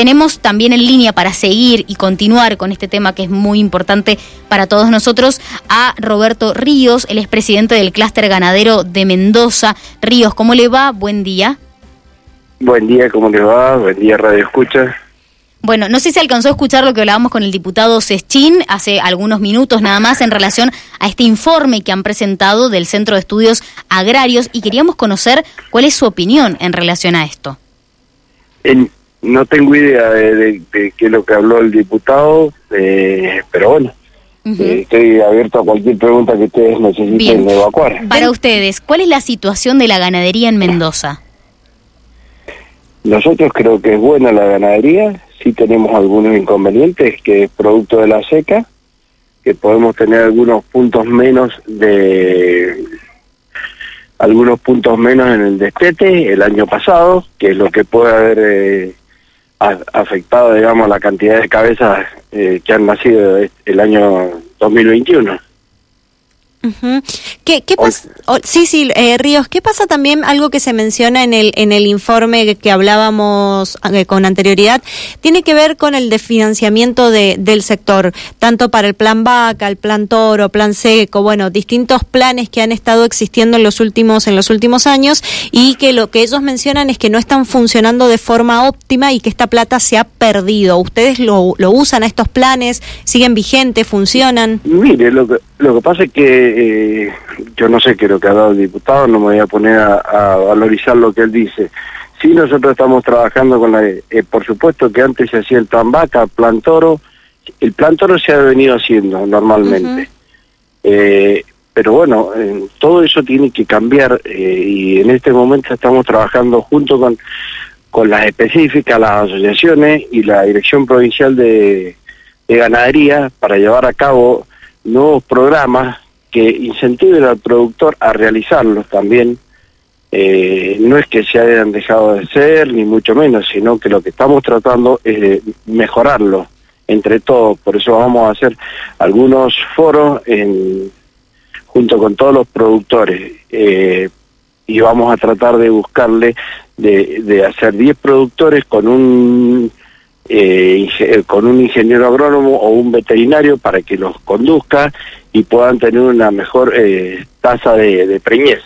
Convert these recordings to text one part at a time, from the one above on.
tenemos también en línea para seguir y continuar con este tema que es muy importante para todos nosotros a Roberto Ríos, el expresidente del clúster ganadero de Mendoza. Ríos, ¿cómo le va? Buen día. Buen día, ¿cómo le va? Buen día, Radio Escucha. Bueno, no sé si alcanzó a escuchar lo que hablábamos con el diputado Sechín hace algunos minutos nada más en relación a este informe que han presentado del Centro de Estudios Agrarios y queríamos conocer cuál es su opinión en relación a esto. No tengo idea de, qué es lo que habló el diputado, eh, pero bueno, eh, estoy abierto a cualquier pregunta que ustedes necesiten evacuar. Para ustedes, ¿cuál es la situación de la ganadería en Mendoza? Nosotros creo que es buena la ganadería, sí tenemos algunos inconvenientes, que es producto de la seca, que podemos tener algunos puntos menos de algunos puntos menos en el destete el año pasado, que es lo que puede haber eh, afectado, digamos, la cantidad de cabezas eh, que han nacido el año 2021. ¿Qué, pasa? sí, sí, eh, Ríos, ¿qué pasa también? Algo que se menciona en el, en el informe que, hablábamos eh, con anterioridad, tiene que ver con el desfinanciamiento de, del sector, tanto para el plan vaca, el plan toro, plan seco, bueno, distintos planes que han estado existiendo en los últimos, en los últimos años y que lo que ellos mencionan es que no están funcionando de forma óptima y que esta plata se ha perdido. ¿Ustedes lo, lo usan a estos planes? ¿Siguen vigentes? ¿Funcionan? Mire, lo que, lo que pasa es que eh, yo no sé qué es lo que ha dado el diputado, no me voy a poner a, valorizar lo que él dice. Sí, nosotros estamos trabajando con la... Eh, por supuesto que antes se hacía el plan vaca, plan toro. El plan toro se ha venido haciendo normalmente. Eh, pero bueno, todo eso tiene que cambiar y en este momento estamos trabajando junto con, con las específicas, las asociaciones y la Dirección Provincial de, de Ganadería para llevar a cabo nuevos programas que incentiven al productor a realizarlos también. Eh, no es que se hayan dejado de ser, ni mucho menos, sino que lo que estamos tratando es de mejorarlo entre todos. Por eso vamos a hacer algunos foros en, junto con todos los productores eh, y vamos a tratar de buscarle de, de hacer 10 productores con un eh, con un ingeniero agrónomo o un veterinario para que los conduzca y puedan tener una mejor eh, tasa de, preñez.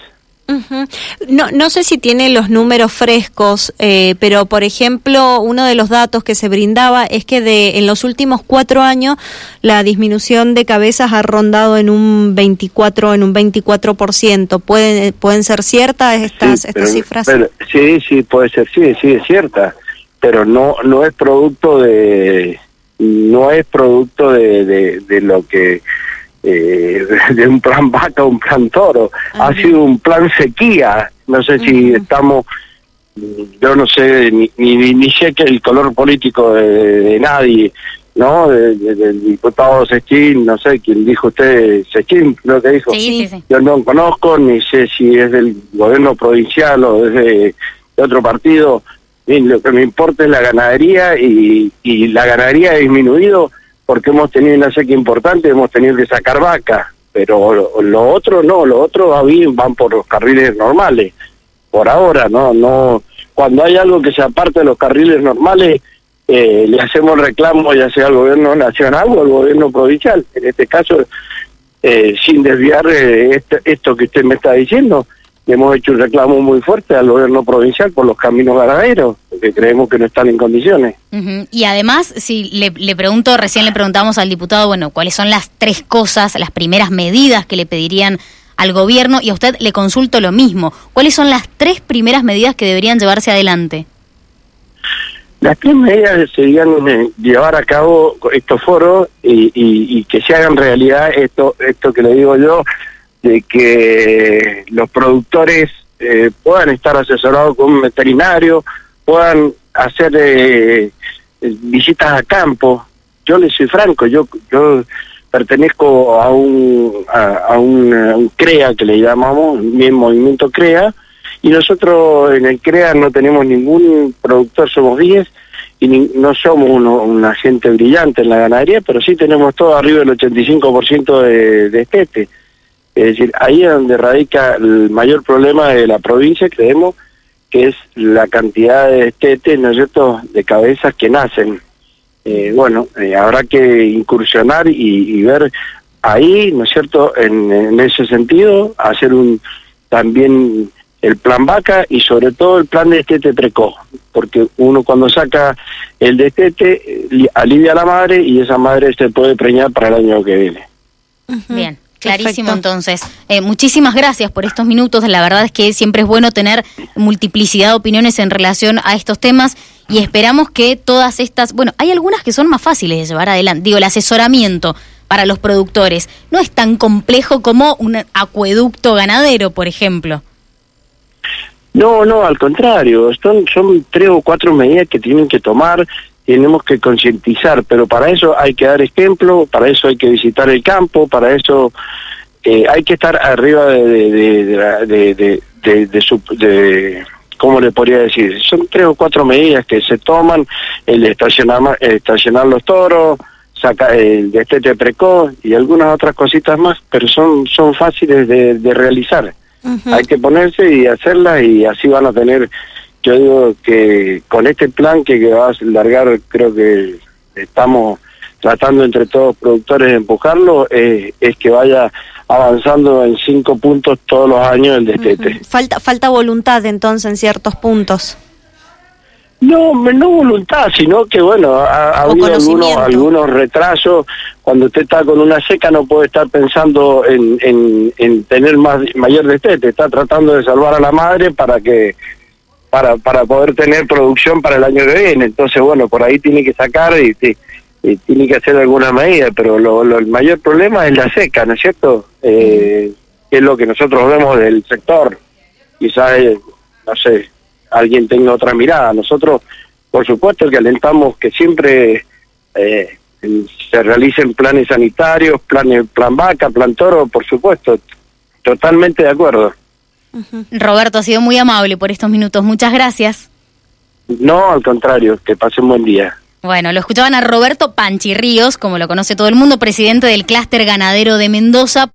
No, no sé si tiene los números frescos, eh, pero por ejemplo, uno de los datos que se brindaba es que de en los últimos cuatro años la disminución de cabezas ha rondado en un 24, en un 24%. ¿Pueden, pueden ser ciertas estas, estas cifras? sí, sí, puede ser, sí, sí, es cierta pero no no es producto de no es producto de, de, lo que eh, de un plan vaca o un plan toro. Ha sido un plan sequía. No sé si estamos yo no sé ni, ni, ni sé que el color político de, nadie ¿no? del diputado Sechín, no sé quién dijo usted, Sechín, creo que dijo. Yo no conozco, ni sé si es del gobierno provincial o es de otro partido, lo que me importa es la ganadería y, y la ganadería ha disminuido porque hemos tenido una sequía importante, hemos tenido que sacar vacas, pero lo, otro no, lo otro va bien, van por los carriles normales, por ahora, no, no, cuando hay algo que se aparte de los carriles normales, eh, le hacemos reclamo ya sea al gobierno nacional o al gobierno provincial, en este caso, eh, sin desviar eh, esto que usted me está diciendo, hemos hecho un reclamo muy fuerte al gobierno provincial por los caminos ganaderos, porque creemos que no están en condiciones. Y además, si le, le, pregunto, recién le preguntamos al diputado, bueno, cuáles son las tres cosas, las primeras medidas que le pedirían al gobierno, y a usted le consulto lo mismo, ¿cuáles son las tres primeras medidas que deberían llevarse adelante? Las tres medidas serían eh, llevar a cabo estos foros y, y, y que se hagan realidad esto, esto que le digo yo, de que los productores eh, puedan estar asesorados con un veterinario, puedan hacer eh, visitas a campo. Yo les soy franco, yo yo pertenezco a un a, un, CREA que le llamamos, mi movimiento CREA, y nosotros en el CREA no tenemos ningún productor, somos 10 y no somos un agente brillante en la ganadería, pero sí tenemos todo arriba del 85% de, de estete. Es decir, ahí es donde radica el mayor problema de la provincia, creemos que es la cantidad de destete, ¿no es cierto?, de cabezas que nacen. Eh, bueno, eh, habrá que incursionar y, ver ahí, ¿no es cierto?, en, en, ese sentido, hacer un también el plan vaca y sobre todo el plan de destete precoz, porque uno cuando saca el destete alivia a la madre y esa madre se puede preñar para el año que viene. Bien. Clarísimo, entonces. Eh, muchísimas gracias por estos minutos. La verdad es que siempre es bueno tener multiplicidad de opiniones en relación a estos temas y esperamos que todas estas, bueno, hay algunas que son más fáciles de llevar adelante. Digo, el asesoramiento para los productores no es tan complejo como un acueducto ganadero, por ejemplo. No, no, al contrario, son, son tres o cuatro medidas que tienen que tomar, tenemos que concientizar, pero para eso hay que dar ejemplo, para eso hay que visitar el campo, para eso eh, hay que estar arriba de, de, de, de, de, su, ¿cómo le podría decir? Son tres o cuatro medidas que se toman, el estacionar, estacionar los toros, saca el destete precoz y algunas otras cositas más, pero son, son fáciles de, de realizar. Hay que ponerse y hacerla y así van a tener, yo digo que con este plan que, va a largar, creo que estamos tratando entre todos productores de empujarlo, eh, es que vaya avanzando en cinco puntos todos los años el destete. Falta, falta voluntad entonces en ciertos puntos. No, no voluntad, sino que bueno, ha, habido algunos, algunos retrasos. Cuando usted está con una seca no puede estar pensando en, en, tener más mayor destete, está tratando de salvar a la madre para que para para poder tener producción para el año que viene. Entonces, bueno, por ahí tiene que sacar y, tiene que hacer alguna medida, pero lo, el mayor problema es la seca, ¿no es cierto? Eh, es lo que nosotros vemos del sector. Quizás, eh, no sé, alguien tenga otra mirada. Nosotros, por supuesto, que alentamos que siempre eh, se realicen planes sanitarios, planes, plan vaca, plan toro, por supuesto, totalmente de acuerdo. Roberto, ha sido muy amable por estos minutos. Muchas gracias. No, al contrario, que pase un buen día. Bueno, lo escuchaban a Roberto Panchi Ríos, como lo conoce todo el mundo, presidente del clúster ganadero de Mendoza.